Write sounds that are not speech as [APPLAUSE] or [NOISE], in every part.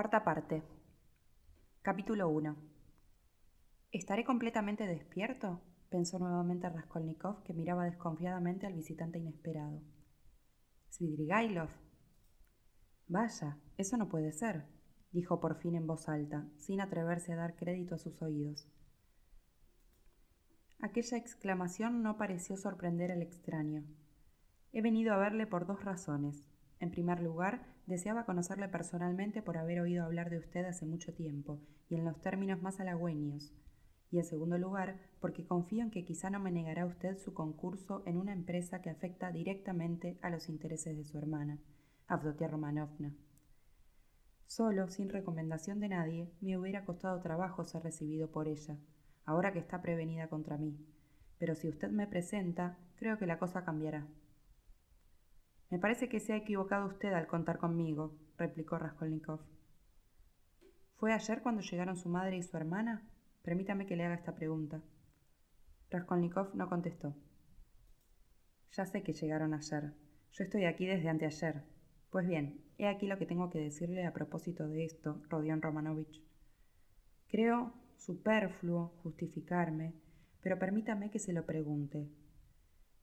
Cuarta parte. Capítulo 1. ¿Estaré completamente despierto? pensó nuevamente Raskolnikov, que miraba desconfiadamente al visitante inesperado. Svidrigailov. Vaya, eso no puede ser, dijo por fin en voz alta, sin atreverse a dar crédito a sus oídos. Aquella exclamación no pareció sorprender al extraño. He venido a verle por dos razones. En primer lugar, deseaba conocerle personalmente por haber oído hablar de usted hace mucho tiempo, y en los términos más halagüeños. Y en segundo lugar, porque confío en que quizá no me negará usted su concurso en una empresa que afecta directamente a los intereses de su hermana, Avdotia Romanovna. Solo, sin recomendación de nadie, me hubiera costado trabajo ser recibido por ella, ahora que está prevenida contra mí. Pero si usted me presenta, creo que la cosa cambiará. Me parece que se ha equivocado usted al contar conmigo, replicó Raskolnikov. ¿Fue ayer cuando llegaron su madre y su hermana? Permítame que le haga esta pregunta. Raskolnikov no contestó. Ya sé que llegaron ayer. Yo estoy aquí desde anteayer. Pues bien, he aquí lo que tengo que decirle a propósito de esto, Rodion Romanovich. Creo superfluo justificarme, pero permítame que se lo pregunte.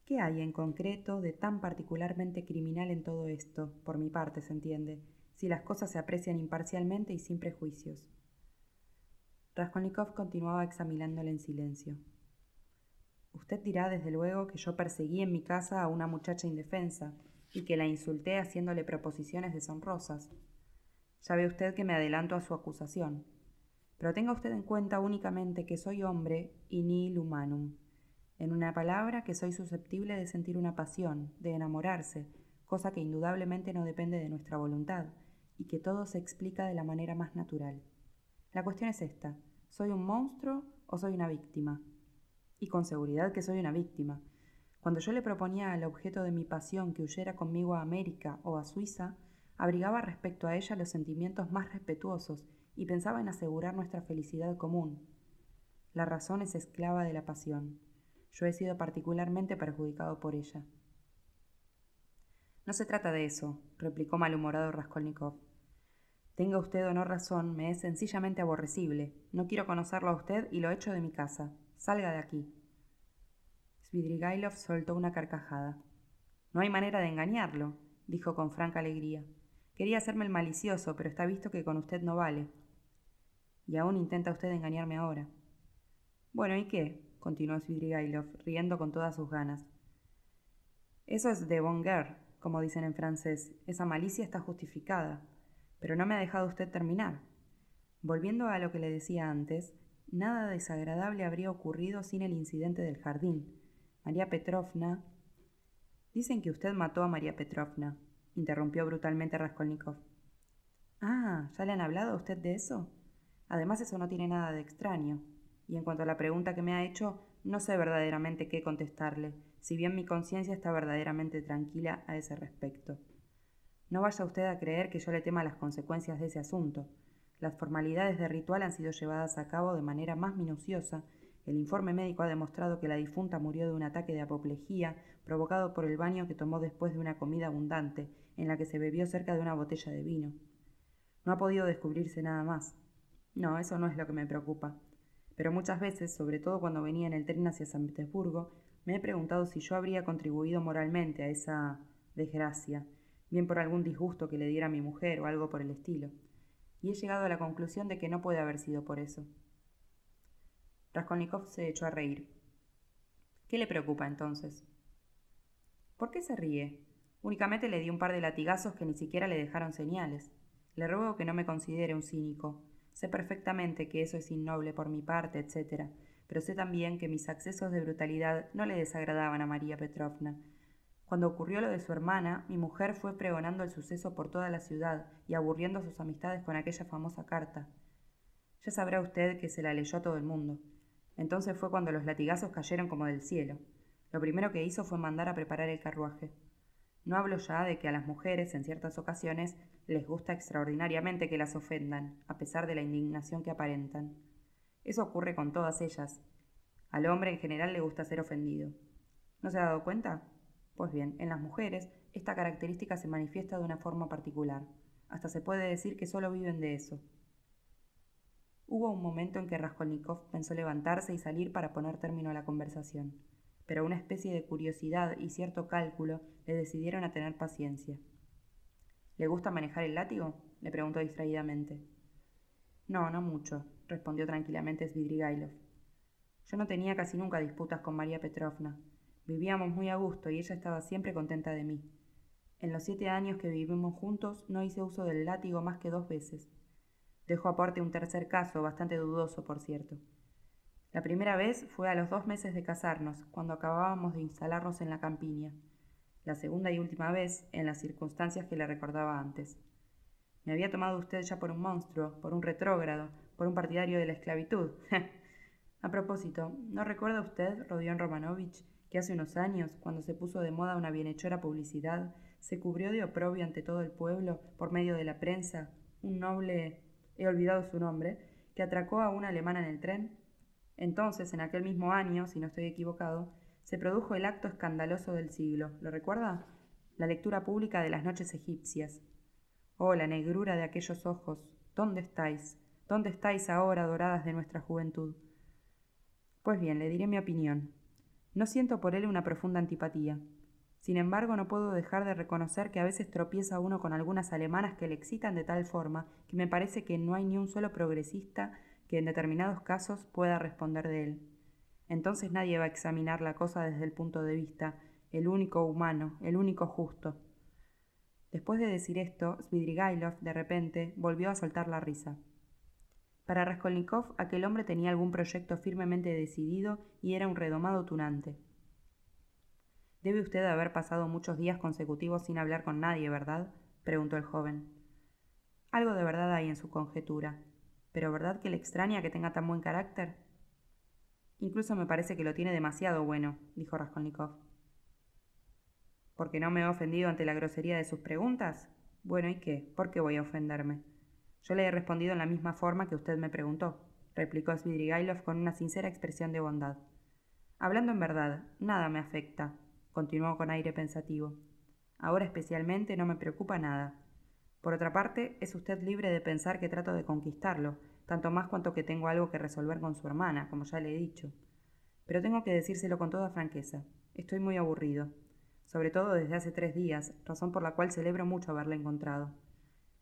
¿Qué hay en concreto de tan particularmente criminal en todo esto, por mi parte, se entiende, si las cosas se aprecian imparcialmente y sin prejuicios? Raskolnikov continuaba examinándole en silencio. Usted dirá desde luego que yo perseguí en mi casa a una muchacha indefensa y que la insulté haciéndole proposiciones deshonrosas. Ya ve usted que me adelanto a su acusación. Pero tenga usted en cuenta únicamente que soy hombre y nihil humanum, en una palabra, que soy susceptible de sentir una pasión, de enamorarse, cosa que indudablemente no depende de nuestra voluntad, y que todo se explica de la manera más natural. La cuestión es esta, ¿soy un monstruo o soy una víctima? Y con seguridad que soy una víctima. Cuando yo le proponía al objeto de mi pasión que huyera conmigo a América o a Suiza, abrigaba respecto a ella los sentimientos más respetuosos y pensaba en asegurar nuestra felicidad común. La razón es esclava de la pasión. Yo he sido particularmente perjudicado por ella. No se trata de eso, replicó malhumorado Raskolnikov. Tenga usted o no razón, me es sencillamente aborrecible. No quiero conocerlo a usted y lo echo de mi casa. Salga de aquí. Svidrigailov soltó una carcajada. No hay manera de engañarlo, dijo con franca alegría. Quería hacerme el malicioso, pero está visto que con usted no vale. Y aún intenta usted engañarme ahora. Bueno, ¿y qué? Continuó Svidrigailov, riendo con todas sus ganas. Eso es de bon guerre, como dicen en francés. Esa malicia está justificada. Pero no me ha dejado usted terminar. Volviendo a lo que le decía antes, nada desagradable habría ocurrido sin el incidente del jardín. María Petrovna. Dicen que usted mató a María Petrovna, interrumpió brutalmente Raskolnikov. Ah, ¿ya le han hablado a usted de eso? Además, eso no tiene nada de extraño y en cuanto a la pregunta que me ha hecho, no sé verdaderamente qué contestarle, si bien mi conciencia está verdaderamente tranquila a ese respecto. No vaya usted a creer que yo le tema las consecuencias de ese asunto. Las formalidades de ritual han sido llevadas a cabo de manera más minuciosa. El informe médico ha demostrado que la difunta murió de un ataque de apoplejía provocado por el baño que tomó después de una comida abundante, en la que se bebió cerca de una botella de vino. No ha podido descubrirse nada más. No, eso no es lo que me preocupa pero muchas veces, sobre todo cuando venía en el tren hacia San Petersburgo, me he preguntado si yo habría contribuido moralmente a esa desgracia, bien por algún disgusto que le diera a mi mujer o algo por el estilo, y he llegado a la conclusión de que no puede haber sido por eso. Raskolnikov se echó a reír. ¿Qué le preocupa entonces? ¿Por qué se ríe? Únicamente le di un par de latigazos que ni siquiera le dejaron señales. Le ruego que no me considere un cínico. Sé perfectamente que eso es innoble por mi parte, etc., pero sé también que mis accesos de brutalidad no le desagradaban a María Petrovna. Cuando ocurrió lo de su hermana, mi mujer fue pregonando el suceso por toda la ciudad y aburriendo a sus amistades con aquella famosa carta. Ya sabrá usted que se la leyó a todo el mundo. Entonces fue cuando los latigazos cayeron como del cielo. Lo primero que hizo fue mandar a preparar el carruaje. No hablo ya de que a las mujeres, en ciertas ocasiones, les gusta extraordinariamente que las ofendan, a pesar de la indignación que aparentan. Eso ocurre con todas ellas. Al hombre en general le gusta ser ofendido. ¿No se ha dado cuenta? Pues bien, en las mujeres esta característica se manifiesta de una forma particular. Hasta se puede decir que solo viven de eso. Hubo un momento en que Raskolnikov pensó levantarse y salir para poner término a la conversación, pero una especie de curiosidad y cierto cálculo le decidieron a tener paciencia. ¿Le gusta manejar el látigo? le preguntó distraídamente. No, no mucho, respondió tranquilamente Svidrigailov. Yo no tenía casi nunca disputas con María Petrovna. Vivíamos muy a gusto y ella estaba siempre contenta de mí. En los siete años que vivimos juntos no hice uso del látigo más que dos veces. Dejo aparte un tercer caso, bastante dudoso, por cierto. La primera vez fue a los dos meses de casarnos, cuando acabábamos de instalarnos en la campiña. La segunda y última vez, en las circunstancias que le recordaba antes. Me había tomado usted ya por un monstruo, por un retrógrado, por un partidario de la esclavitud. [LAUGHS] a propósito, ¿no recuerda usted, Rodion Romanovich, que hace unos años, cuando se puso de moda una bienhechora publicidad, se cubrió de oprobio ante todo el pueblo por medio de la prensa un noble he olvidado su nombre, que atracó a una alemana en el tren. Entonces, en aquel mismo año, si no estoy equivocado, se produjo el acto escandaloso del siglo. ¿Lo recuerda? La lectura pública de las noches egipcias. Oh, la negrura de aquellos ojos. ¿Dónde estáis? ¿Dónde estáis ahora, doradas de nuestra juventud? Pues bien, le diré mi opinión. No siento por él una profunda antipatía. Sin embargo, no puedo dejar de reconocer que a veces tropieza uno con algunas alemanas que le excitan de tal forma que me parece que no hay ni un solo progresista que en determinados casos pueda responder de él. Entonces nadie va a examinar la cosa desde el punto de vista, el único humano, el único justo. Después de decir esto, Svidrigailov, de repente, volvió a soltar la risa. Para Raskolnikov, aquel hombre tenía algún proyecto firmemente decidido y era un redomado tunante. Debe usted haber pasado muchos días consecutivos sin hablar con nadie, ¿verdad? preguntó el joven. Algo de verdad hay en su conjetura. Pero ¿verdad que le extraña que tenga tan buen carácter? Incluso me parece que lo tiene demasiado bueno, dijo Raskolnikov. ¿Porque no me he ofendido ante la grosería de sus preguntas? Bueno, ¿y qué? ¿Por qué voy a ofenderme? Yo le he respondido en la misma forma que usted me preguntó, replicó Svidrigailov con una sincera expresión de bondad. Hablando en verdad, nada me afecta, continuó con aire pensativo. Ahora especialmente no me preocupa nada. Por otra parte, es usted libre de pensar que trato de conquistarlo, tanto más cuanto que tengo algo que resolver con su hermana, como ya le he dicho. Pero tengo que decírselo con toda franqueza. Estoy muy aburrido, sobre todo desde hace tres días, razón por la cual celebro mucho haberle encontrado.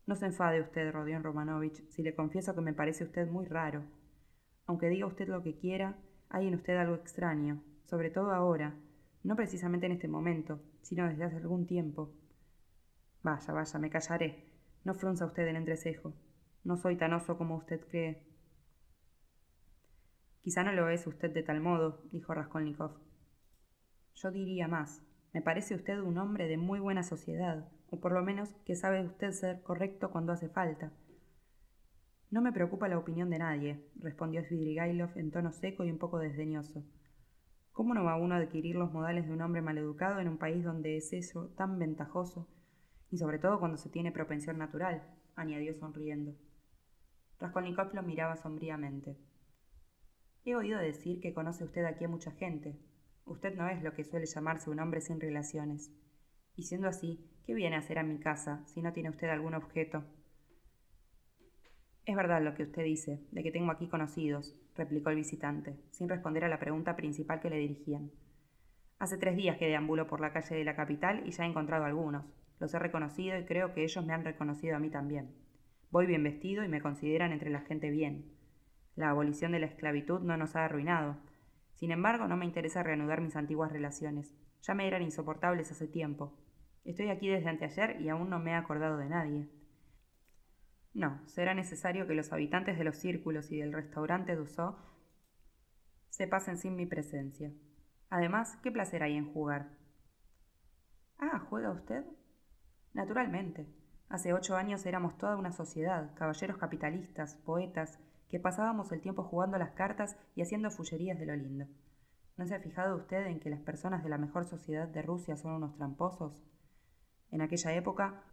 No se enfade usted, Rodion Romanovich, si le confieso que me parece usted muy raro. Aunque diga usted lo que quiera, hay en usted algo extraño, sobre todo ahora, no precisamente en este momento, sino desde hace algún tiempo. Vaya, vaya, me callaré. No frunza usted el entrecejo. No soy tan oso como usted cree. Quizá no lo es usted de tal modo, dijo Raskolnikov. Yo diría más. Me parece usted un hombre de muy buena sociedad, o por lo menos que sabe usted ser correcto cuando hace falta. No me preocupa la opinión de nadie, respondió Svidrigailov en tono seco y un poco desdeñoso. ¿Cómo no va uno a adquirir los modales de un hombre maleducado en un país donde es eso tan ventajoso? Y sobre todo cuando se tiene propensión natural, añadió sonriendo. Raskolnikov lo miraba sombríamente. He oído decir que conoce usted aquí a mucha gente. Usted no es lo que suele llamarse un hombre sin relaciones. Y siendo así, ¿qué viene a hacer a mi casa si no tiene usted algún objeto? Es verdad lo que usted dice, de que tengo aquí conocidos, replicó el visitante, sin responder a la pregunta principal que le dirigían. Hace tres días que deambulo por la calle de la capital y ya he encontrado algunos. Los he reconocido y creo que ellos me han reconocido a mí también. Voy bien vestido y me consideran entre la gente bien. La abolición de la esclavitud no nos ha arruinado. Sin embargo, no me interesa reanudar mis antiguas relaciones. Ya me eran insoportables hace tiempo. Estoy aquí desde anteayer y aún no me he acordado de nadie. No, será necesario que los habitantes de los círculos y del restaurante Dussault se pasen sin mi presencia. Además, ¿qué placer hay en jugar? Ah, ¿juega usted? Naturalmente. Hace ocho años éramos toda una sociedad, caballeros capitalistas, poetas, que pasábamos el tiempo jugando las cartas y haciendo fullerías de lo lindo. ¿No se ha fijado usted en que las personas de la mejor sociedad de Rusia son unos tramposos? En aquella época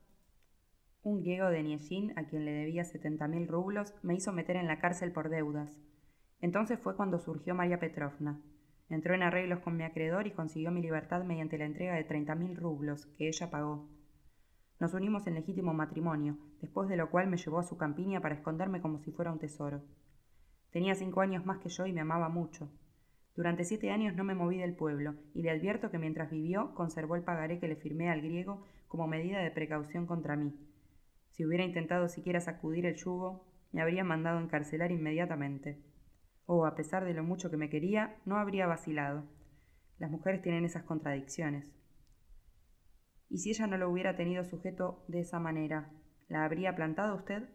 un griego de Nieshin, a quien le debía setenta mil rublos, me hizo meter en la cárcel por deudas. Entonces fue cuando surgió María Petrovna. Entró en arreglos con mi acreedor y consiguió mi libertad mediante la entrega de treinta mil rublos, que ella pagó. Nos unimos en legítimo matrimonio, después de lo cual me llevó a su campiña para esconderme como si fuera un tesoro. Tenía cinco años más que yo y me amaba mucho. Durante siete años no me moví del pueblo, y le advierto que mientras vivió conservó el pagaré que le firmé al griego como medida de precaución contra mí. Si hubiera intentado siquiera sacudir el yugo, me habría mandado encarcelar inmediatamente. O, a pesar de lo mucho que me quería, no habría vacilado. Las mujeres tienen esas contradicciones. ¿Y si ella no lo hubiera tenido sujeto de esa manera, la habría plantado usted?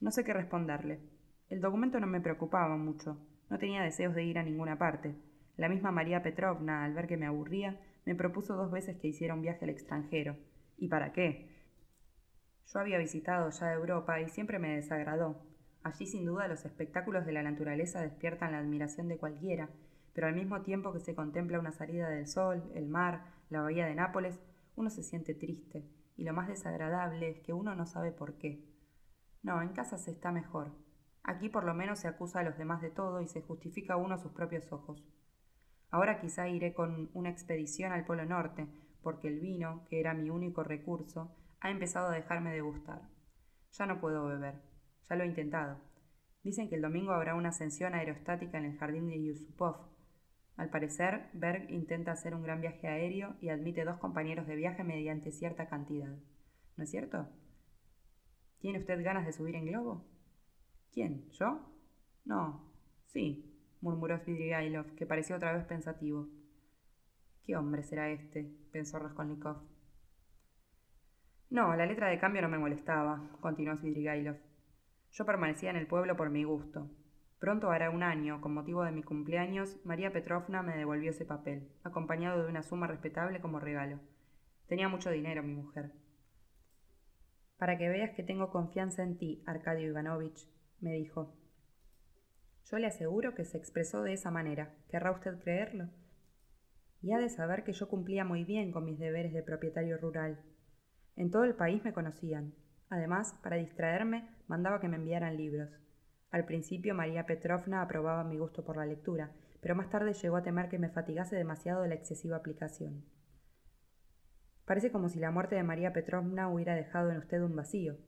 No sé qué responderle. El documento no me preocupaba mucho. No tenía deseos de ir a ninguna parte. La misma María Petrovna, al ver que me aburría, me propuso dos veces que hiciera un viaje al extranjero. ¿Y para qué? Yo había visitado ya Europa y siempre me desagradó. Allí sin duda los espectáculos de la naturaleza despiertan la admiración de cualquiera, pero al mismo tiempo que se contempla una salida del sol, el mar, la bahía de Nápoles, uno se siente triste, y lo más desagradable es que uno no sabe por qué. No, en casa se está mejor. Aquí por lo menos se acusa a los demás de todo y se justifica uno a sus propios ojos. Ahora quizá iré con una expedición al Polo Norte, porque el vino, que era mi único recurso, ha empezado a dejarme de gustar. Ya no puedo beber. Ya lo he intentado. Dicen que el domingo habrá una ascensión aerostática en el jardín de Yusupov. Al parecer, Berg intenta hacer un gran viaje aéreo y admite dos compañeros de viaje mediante cierta cantidad. ¿No es cierto? ¿Tiene usted ganas de subir en globo? ¿Quién? ¿Yo? No. Sí, murmuró Svidrigailov, que pareció otra vez pensativo. ¿Qué hombre será este? pensó Raskolnikov. No, la letra de cambio no me molestaba, continuó Svidrigailov. Yo permanecía en el pueblo por mi gusto. Pronto hará un año, con motivo de mi cumpleaños, María Petrovna me devolvió ese papel, acompañado de una suma respetable como regalo. Tenía mucho dinero mi mujer. Para que veas que tengo confianza en ti, Arcadio Ivanovich, me dijo. Yo le aseguro que se expresó de esa manera. ¿Querrá usted creerlo? Y ha de saber que yo cumplía muy bien con mis deberes de propietario rural. En todo el país me conocían. Además, para distraerme, mandaba que me enviaran libros. Al principio María Petrovna aprobaba mi gusto por la lectura, pero más tarde llegó a temer que me fatigase demasiado de la excesiva aplicación. Parece como si la muerte de María Petrovna hubiera dejado en usted un vacío.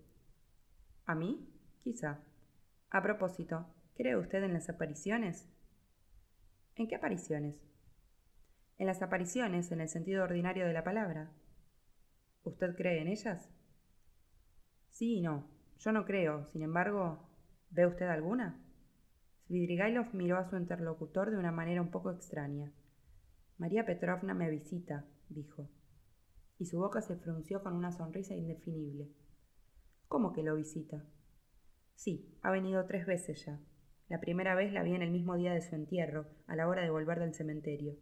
¿A mí? Quizá. A propósito, ¿cree usted en las apariciones? ¿En qué apariciones? En las apariciones, en el sentido ordinario de la palabra. ¿Usted cree en ellas? Sí y no. Yo no creo. Sin embargo, ¿ve usted alguna? Svidrigailov miró a su interlocutor de una manera un poco extraña. María Petrovna me visita, dijo, y su boca se frunció con una sonrisa indefinible. ¿Cómo que lo visita? Sí, ha venido tres veces ya. La primera vez la vi en el mismo día de su entierro, a la hora de volver del cementerio.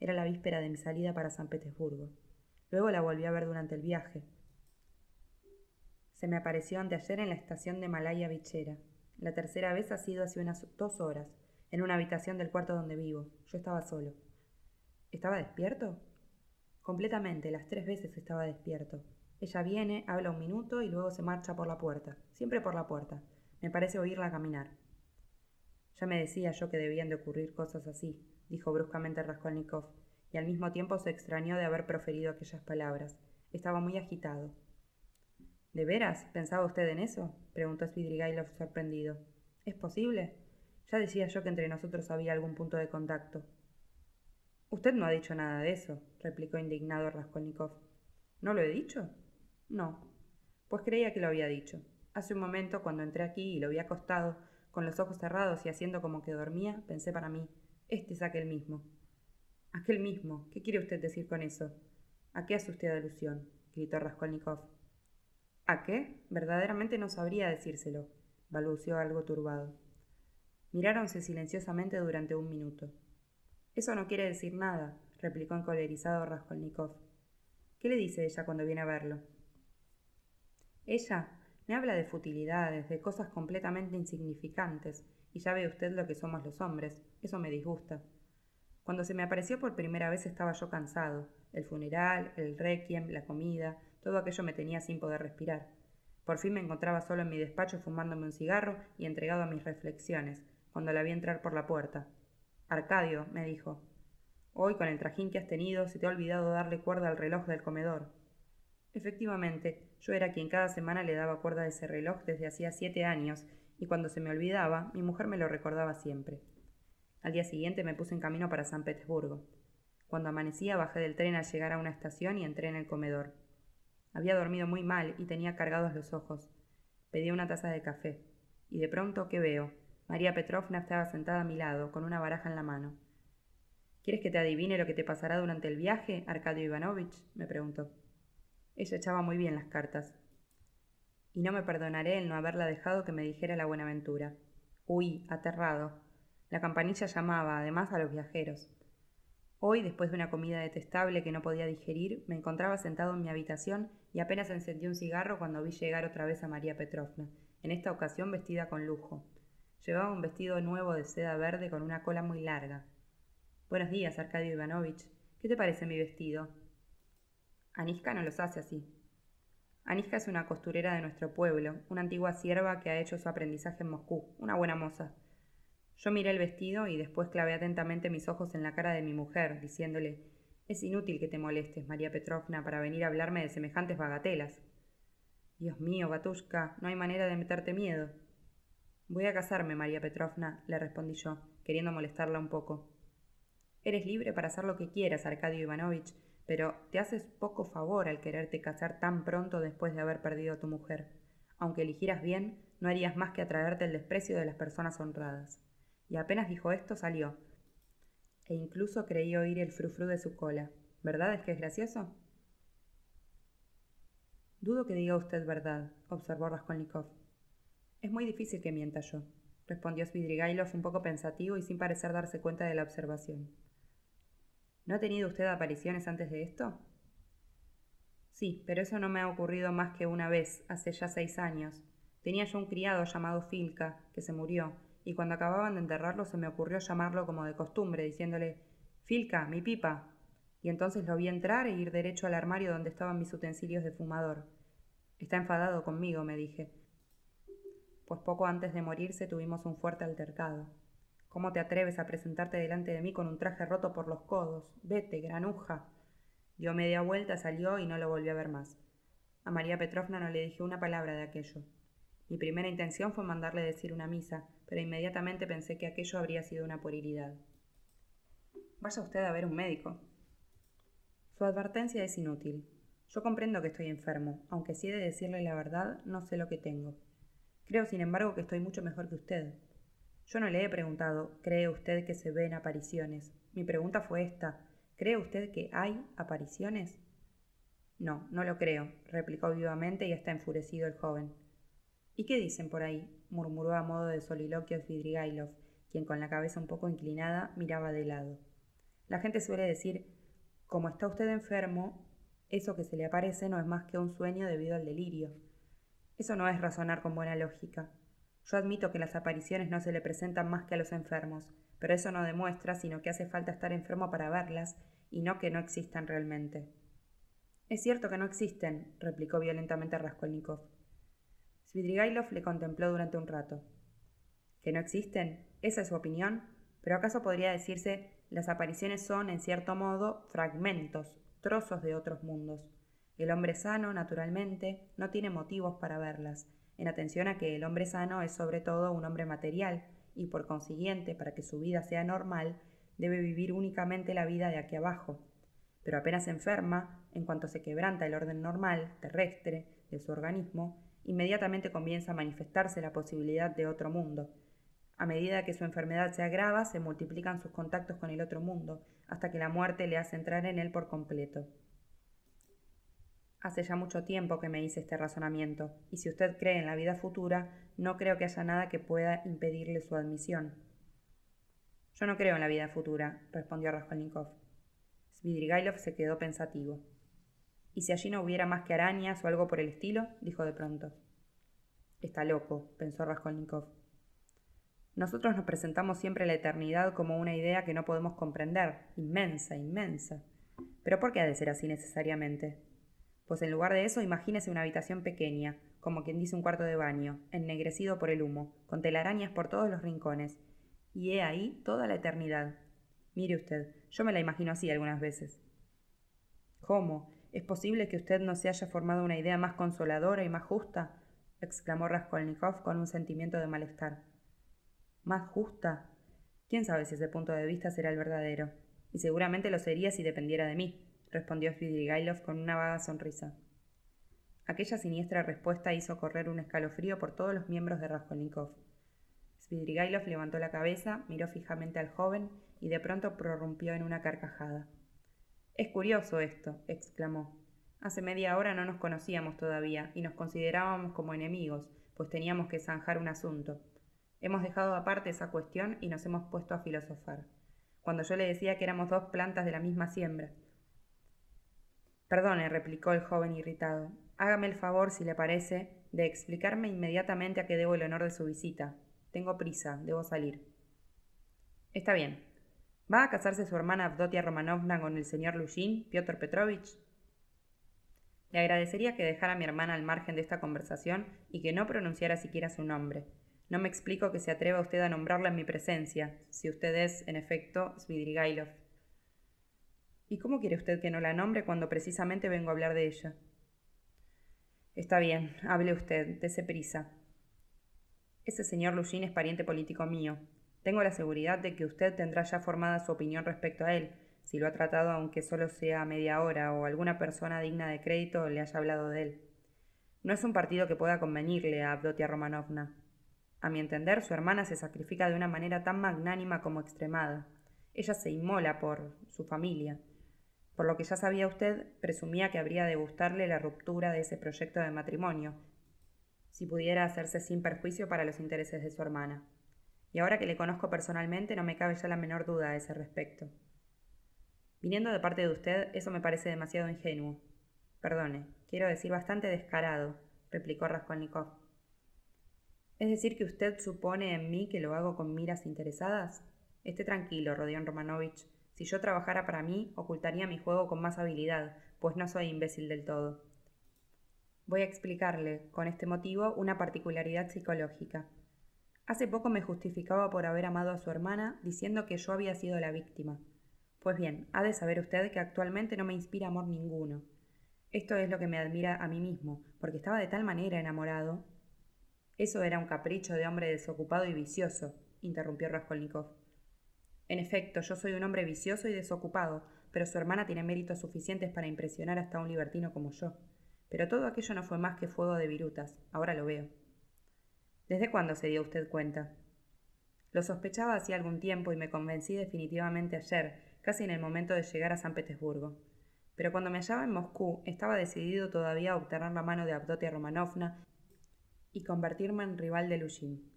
Era la víspera de mi salida para San Petersburgo. Luego la volví a ver durante el viaje. Se me apareció anteayer en la estación de Malaya Bichera. La tercera vez ha sido hace unas dos horas, en una habitación del cuarto donde vivo. Yo estaba solo. ¿Estaba despierto? Completamente, las tres veces estaba despierto. Ella viene, habla un minuto y luego se marcha por la puerta, siempre por la puerta. Me parece oírla caminar. Ya me decía yo que debían de ocurrir cosas así, dijo bruscamente Raskolnikov, y al mismo tiempo se extrañó de haber proferido aquellas palabras. Estaba muy agitado. ¿De veras? ¿Pensaba usted en eso? preguntó Svidrigailov sorprendido. ¿Es posible? Ya decía yo que entre nosotros había algún punto de contacto. Usted no ha dicho nada de eso, replicó indignado Raskolnikov. ¿No lo he dicho? No. Pues creía que lo había dicho. Hace un momento, cuando entré aquí y lo vi acostado, con los ojos cerrados y haciendo como que dormía, pensé para mí, este es aquel mismo. Aquel mismo. ¿Qué quiere usted decir con eso? ¿A qué hace usted alusión? gritó Raskolnikov. ¿A qué? Verdaderamente no sabría decírselo, balbuceó algo turbado. Miráronse silenciosamente durante un minuto. Eso no quiere decir nada, replicó encolerizado Raskolnikov. ¿Qué le dice ella cuando viene a verlo? Ella me habla de futilidades, de cosas completamente insignificantes, y ya ve usted lo que somos los hombres. Eso me disgusta. Cuando se me apareció por primera vez estaba yo cansado. El funeral, el requiem, la comida, todo aquello me tenía sin poder respirar. Por fin me encontraba solo en mi despacho fumándome un cigarro y entregado a mis reflexiones, cuando la vi entrar por la puerta. Arcadio, me dijo, hoy con el trajín que has tenido se te ha olvidado darle cuerda al reloj del comedor. Efectivamente, yo era quien cada semana le daba cuerda a ese reloj desde hacía siete años, y cuando se me olvidaba, mi mujer me lo recordaba siempre. Al día siguiente me puse en camino para San Petersburgo. Cuando amanecía bajé del tren al llegar a una estación y entré en el comedor. Había dormido muy mal y tenía cargados los ojos. Pedí una taza de café. Y de pronto, ¿qué veo? María Petrovna estaba sentada a mi lado, con una baraja en la mano. ¿Quieres que te adivine lo que te pasará durante el viaje, Arcadio Ivanovich? me preguntó. Ella echaba muy bien las cartas. Y no me perdonaré el no haberla dejado que me dijera la Buenaventura. Huí, aterrado. La campanilla llamaba, además, a los viajeros. Hoy, después de una comida detestable que no podía digerir, me encontraba sentado en mi habitación y apenas encendí un cigarro cuando vi llegar otra vez a María Petrovna, en esta ocasión vestida con lujo. Llevaba un vestido nuevo de seda verde con una cola muy larga. Buenos días, Arcadio Ivanovich. ¿Qué te parece mi vestido? Aniska no los hace así. Aniska es una costurera de nuestro pueblo, una antigua sierva que ha hecho su aprendizaje en Moscú, una buena moza. Yo miré el vestido y después clavé atentamente mis ojos en la cara de mi mujer, diciéndole Es inútil que te molestes, María Petrovna, para venir a hablarme de semejantes bagatelas. Dios mío, Batushka, no hay manera de meterte miedo. Voy a casarme, María Petrovna, le respondí yo, queriendo molestarla un poco. Eres libre para hacer lo que quieras, Arcadio Ivanovich, pero te haces poco favor al quererte casar tan pronto después de haber perdido a tu mujer. Aunque eligieras bien, no harías más que atraerte el desprecio de las personas honradas. Y apenas dijo esto, salió. E incluso creí oír el frufru de su cola. ¿Verdad es que es gracioso? Dudo que diga usted verdad, observó Raskolnikov. Es muy difícil que mienta yo, respondió Svidrigailov un poco pensativo y sin parecer darse cuenta de la observación. ¿No ha tenido usted apariciones antes de esto? Sí, pero eso no me ha ocurrido más que una vez, hace ya seis años. Tenía yo un criado llamado Filka, que se murió, y cuando acababan de enterrarlo se me ocurrió llamarlo como de costumbre, diciéndole Filka, mi pipa. Y entonces lo vi entrar e ir derecho al armario donde estaban mis utensilios de fumador. Está enfadado conmigo, me dije. Pues poco antes de morirse tuvimos un fuerte altercado. ¿Cómo te atreves a presentarte delante de mí con un traje roto por los codos? Vete, granuja. Dio media vuelta, salió y no lo volví a ver más. A María Petrovna no le dije una palabra de aquello. Mi primera intención fue mandarle decir una misa, pero inmediatamente pensé que aquello habría sido una puerilidad. Vaya usted a ver un médico. Su advertencia es inútil. Yo comprendo que estoy enfermo, aunque si he de decirle la verdad, no sé lo que tengo. Creo, sin embargo, que estoy mucho mejor que usted. Yo no le he preguntado, ¿cree usted que se ven apariciones? Mi pregunta fue esta, ¿cree usted que hay apariciones? No, no lo creo, replicó vivamente y está enfurecido el joven. ¿Y qué dicen por ahí? Murmuró a modo de soliloquio Svidrigailov, quien con la cabeza un poco inclinada miraba de lado. La gente suele decir, como está usted enfermo, eso que se le aparece no es más que un sueño debido al delirio. Eso no es razonar con buena lógica. Yo admito que las apariciones no se le presentan más que a los enfermos, pero eso no demuestra sino que hace falta estar enfermo para verlas y no que no existan realmente. Es cierto que no existen, replicó violentamente Raskolnikov. Svidrigailov le contempló durante un rato. ¿Que no existen? ¿Esa es su opinión? ¿Pero acaso podría decirse las apariciones son, en cierto modo, fragmentos, trozos de otros mundos? El hombre sano, naturalmente, no tiene motivos para verlas, en atención a que el hombre sano es sobre todo un hombre material y por consiguiente, para que su vida sea normal, debe vivir únicamente la vida de aquí abajo. Pero apenas enferma, en cuanto se quebranta el orden normal, terrestre, de su organismo, inmediatamente comienza a manifestarse la posibilidad de otro mundo. A medida que su enfermedad se agrava, se multiplican sus contactos con el otro mundo, hasta que la muerte le hace entrar en él por completo. Hace ya mucho tiempo que me hice este razonamiento, y si usted cree en la vida futura, no creo que haya nada que pueda impedirle su admisión. Yo no creo en la vida futura, respondió Raskolnikov. Svidrigailov se quedó pensativo. ¿Y si allí no hubiera más que arañas o algo por el estilo? dijo de pronto. Está loco, pensó Raskolnikov. Nosotros nos presentamos siempre la eternidad como una idea que no podemos comprender, inmensa, inmensa. Pero ¿por qué ha de ser así necesariamente? pues en lugar de eso imagínese una habitación pequeña, como quien dice un cuarto de baño, ennegrecido por el humo, con telarañas por todos los rincones. Y he ahí toda la eternidad. Mire usted, yo me la imagino así algunas veces. ¿Cómo? ¿Es posible que usted no se haya formado una idea más consoladora y más justa? exclamó Raskolnikov con un sentimiento de malestar. ¿Más justa? ¿Quién sabe si ese punto de vista será el verdadero? Y seguramente lo sería si dependiera de mí, respondió Svidrigailov con una vaga sonrisa. Aquella siniestra respuesta hizo correr un escalofrío por todos los miembros de Raskolnikov. Svidrigailov levantó la cabeza, miró fijamente al joven y de pronto prorrumpió en una carcajada. Es curioso esto, exclamó. Hace media hora no nos conocíamos todavía y nos considerábamos como enemigos, pues teníamos que zanjar un asunto. Hemos dejado aparte esa cuestión y nos hemos puesto a filosofar. Cuando yo le decía que éramos dos plantas de la misma siembra. Perdone, replicó el joven irritado. Hágame el favor, si le parece, de explicarme inmediatamente a qué debo el honor de su visita. Tengo prisa, debo salir. Está bien. ¿Va a casarse su hermana Avdotia Romanovna con el señor Lushin, Piotr Petrovich? Le agradecería que dejara a mi hermana al margen de esta conversación y que no pronunciara siquiera su nombre. No me explico que se atreva usted a nombrarla en mi presencia, si usted es, en efecto, Svidrigailov. ¿Y cómo quiere usted que no la nombre cuando precisamente vengo a hablar de ella? Está bien, hable usted, dése prisa. Ese señor Lushin es pariente político mío. Tengo la seguridad de que usted tendrá ya formada su opinión respecto a él, si lo ha tratado aunque solo sea media hora o alguna persona digna de crédito le haya hablado de él. No es un partido que pueda convenirle a Abdotia Romanovna. A mi entender, su hermana se sacrifica de una manera tan magnánima como extremada. Ella se inmola por su familia. Por lo que ya sabía usted, presumía que habría de gustarle la ruptura de ese proyecto de matrimonio, si pudiera hacerse sin perjuicio para los intereses de su hermana. Y ahora que le conozco personalmente, no me cabe ya la menor duda a ese respecto. Viniendo de parte de usted, eso me parece demasiado ingenuo. Perdone, quiero decir bastante descarado, replicó Raskolnikov. ¿Es decir que usted supone en mí que lo hago con miras interesadas? Esté tranquilo, Rodion Romanovich. Si yo trabajara para mí, ocultaría mi juego con más habilidad, pues no soy imbécil del todo. Voy a explicarle, con este motivo, una particularidad psicológica. Hace poco me justificaba por haber amado a su hermana, diciendo que yo había sido la víctima. Pues bien, ha de saber usted que actualmente no me inspira amor ninguno. Esto es lo que me admira a mí mismo, porque estaba de tal manera enamorado. Eso era un capricho de hombre desocupado y vicioso, interrumpió Raskolnikov. En efecto, yo soy un hombre vicioso y desocupado, pero su hermana tiene méritos suficientes para impresionar hasta un libertino como yo. Pero todo aquello no fue más que fuego de virutas, ahora lo veo. ¿Desde cuándo se dio usted cuenta? Lo sospechaba hacía algún tiempo y me convencí definitivamente ayer, casi en el momento de llegar a San Petersburgo. Pero cuando me hallaba en Moscú, estaba decidido todavía a obtener la mano de Abdotia Romanovna y convertirme en rival de Lushin.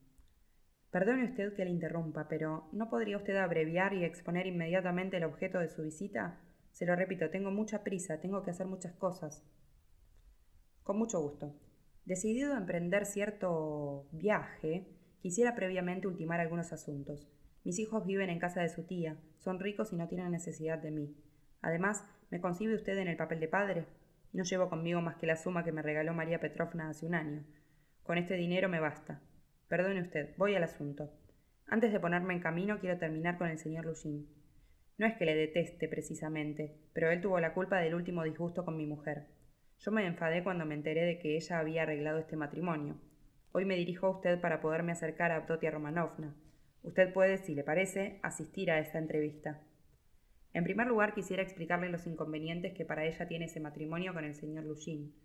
Perdone usted que le interrumpa, pero ¿no podría usted abreviar y exponer inmediatamente el objeto de su visita? Se lo repito, tengo mucha prisa, tengo que hacer muchas cosas. Con mucho gusto. Decidido a emprender cierto viaje, quisiera previamente ultimar algunos asuntos. Mis hijos viven en casa de su tía, son ricos y no tienen necesidad de mí. Además, ¿me concibe usted en el papel de padre? No llevo conmigo más que la suma que me regaló María Petrovna hace un año. Con este dinero me basta. Perdone usted, voy al asunto. Antes de ponerme en camino, quiero terminar con el señor Lushin. No es que le deteste precisamente, pero él tuvo la culpa del último disgusto con mi mujer. Yo me enfadé cuando me enteré de que ella había arreglado este matrimonio. Hoy me dirijo a usted para poderme acercar a Abdotia Romanovna. Usted puede, si le parece, asistir a esta entrevista. En primer lugar, quisiera explicarle los inconvenientes que para ella tiene ese matrimonio con el señor Lushin.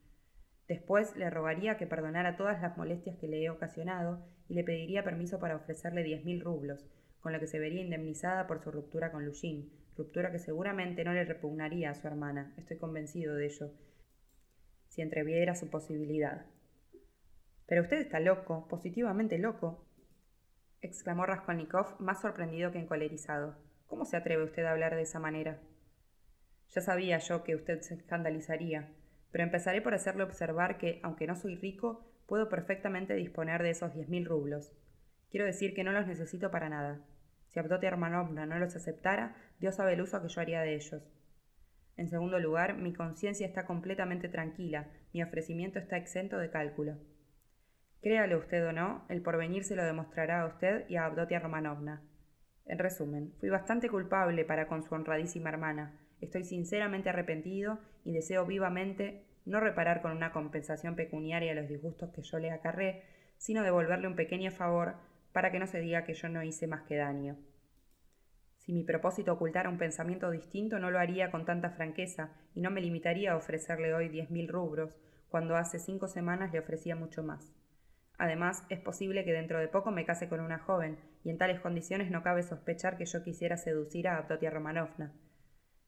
Después le rogaría que perdonara todas las molestias que le he ocasionado y le pediría permiso para ofrecerle diez mil rublos, con lo que se vería indemnizada por su ruptura con Lushin, ruptura que seguramente no le repugnaría a su hermana, estoy convencido de ello, si entreviera su posibilidad. Pero usted está loco, positivamente loco, exclamó Raskolnikov, más sorprendido que encolerizado. ¿Cómo se atreve usted a hablar de esa manera? Ya sabía yo que usted se escandalizaría, pero empezaré por hacerle observar que, aunque no soy rico, puedo perfectamente disponer de esos diez mil rublos. Quiero decir que no los necesito para nada. Si Abdotia Hermanovna no los aceptara, Dios sabe el uso que yo haría de ellos. En segundo lugar, mi conciencia está completamente tranquila, mi ofrecimiento está exento de cálculo. Créalo usted o no, el porvenir se lo demostrará a usted y a Abdotia Romanovna. En resumen, fui bastante culpable para con su honradísima hermana. Estoy sinceramente arrepentido y deseo vivamente no reparar con una compensación pecuniaria los disgustos que yo le acarré, sino devolverle un pequeño favor para que no se diga que yo no hice más que daño. Si mi propósito ocultara un pensamiento distinto, no lo haría con tanta franqueza y no me limitaría a ofrecerle hoy diez mil rubros, cuando hace cinco semanas le ofrecía mucho más. Además, es posible que dentro de poco me case con una joven, y en tales condiciones no cabe sospechar que yo quisiera seducir a Abdotia Romanovna.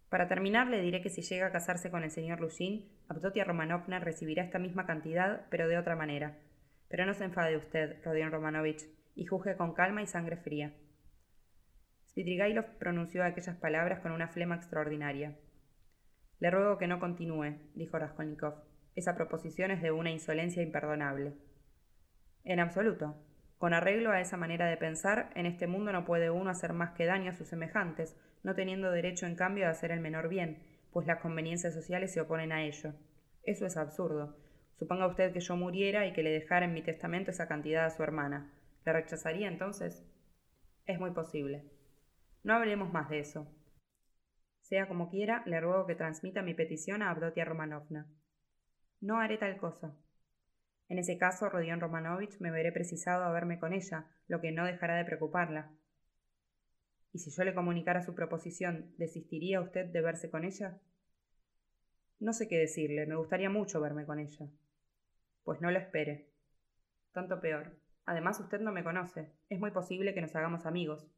Para terminar, le diré que si llega a casarse con el señor Lushin, Abdotia Romanovna recibirá esta misma cantidad, pero de otra manera. Pero no se enfade usted, Rodion Romanovich, y juzgue con calma y sangre fría. Svidrigailov pronunció aquellas palabras con una flema extraordinaria. Le ruego que no continúe, dijo Raskolnikov. Esa proposición es de una insolencia imperdonable. En absoluto. Con arreglo a esa manera de pensar, en este mundo no puede uno hacer más que daño a sus semejantes, no teniendo derecho en cambio a hacer el menor bien, pues las conveniencias sociales se oponen a ello. Eso es absurdo. Suponga usted que yo muriera y que le dejara en mi testamento esa cantidad a su hermana. ¿Le rechazaría entonces? Es muy posible. No hablemos más de eso. Sea como quiera, le ruego que transmita mi petición a Abdotia Romanovna. No haré tal cosa. En ese caso, Rodion Romanovich me veré precisado a verme con ella, lo que no dejará de preocuparla. ¿Y si yo le comunicara su proposición, desistiría usted de verse con ella? No sé qué decirle, me gustaría mucho verme con ella. Pues no lo espere. Tanto peor. Además, usted no me conoce. Es muy posible que nos hagamos amigos.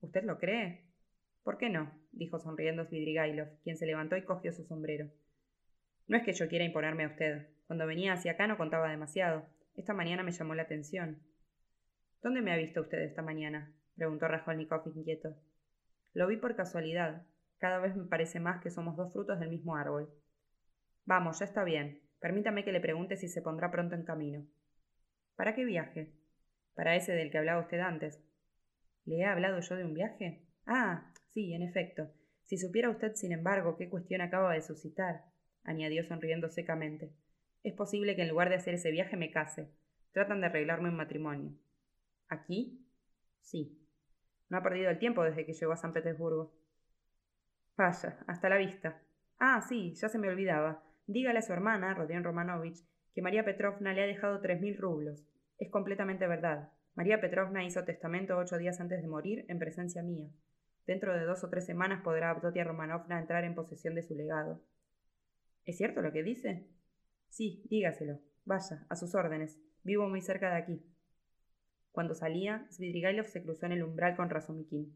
¿Usted lo cree? ¿Por qué no? dijo sonriendo Svidrigailov, quien se levantó y cogió su sombrero. No es que yo quiera imponerme a usted. Cuando venía hacia acá no contaba demasiado. Esta mañana me llamó la atención. ¿Dónde me ha visto usted esta mañana? preguntó Raskolnikov inquieto. Lo vi por casualidad. Cada vez me parece más que somos dos frutos del mismo árbol. Vamos, ya está bien. Permítame que le pregunte si se pondrá pronto en camino. ¿Para qué viaje? Para ese del que hablaba usted antes. ¿Le he hablado yo de un viaje? Ah, sí, en efecto. Si supiera usted, sin embargo, qué cuestión acaba de suscitar, añadió sonriendo secamente. Es posible que en lugar de hacer ese viaje me case. Tratan de arreglarme un matrimonio. ¿Aquí? Sí. No ha perdido el tiempo desde que llegó a San Petersburgo. Vaya, hasta la vista. Ah, sí, ya se me olvidaba. Dígale a su hermana, Rodion Romanovich, que María Petrovna le ha dejado tres mil rublos. Es completamente verdad. María Petrovna hizo testamento ocho días antes de morir en presencia mía. Dentro de dos o tres semanas podrá Abdotia Romanovna entrar en posesión de su legado. ¿Es cierto lo que dice? Sí, dígaselo. Vaya, a sus órdenes. Vivo muy cerca de aquí. Cuando salía, Svidrigailov se cruzó en el umbral con Razumikin.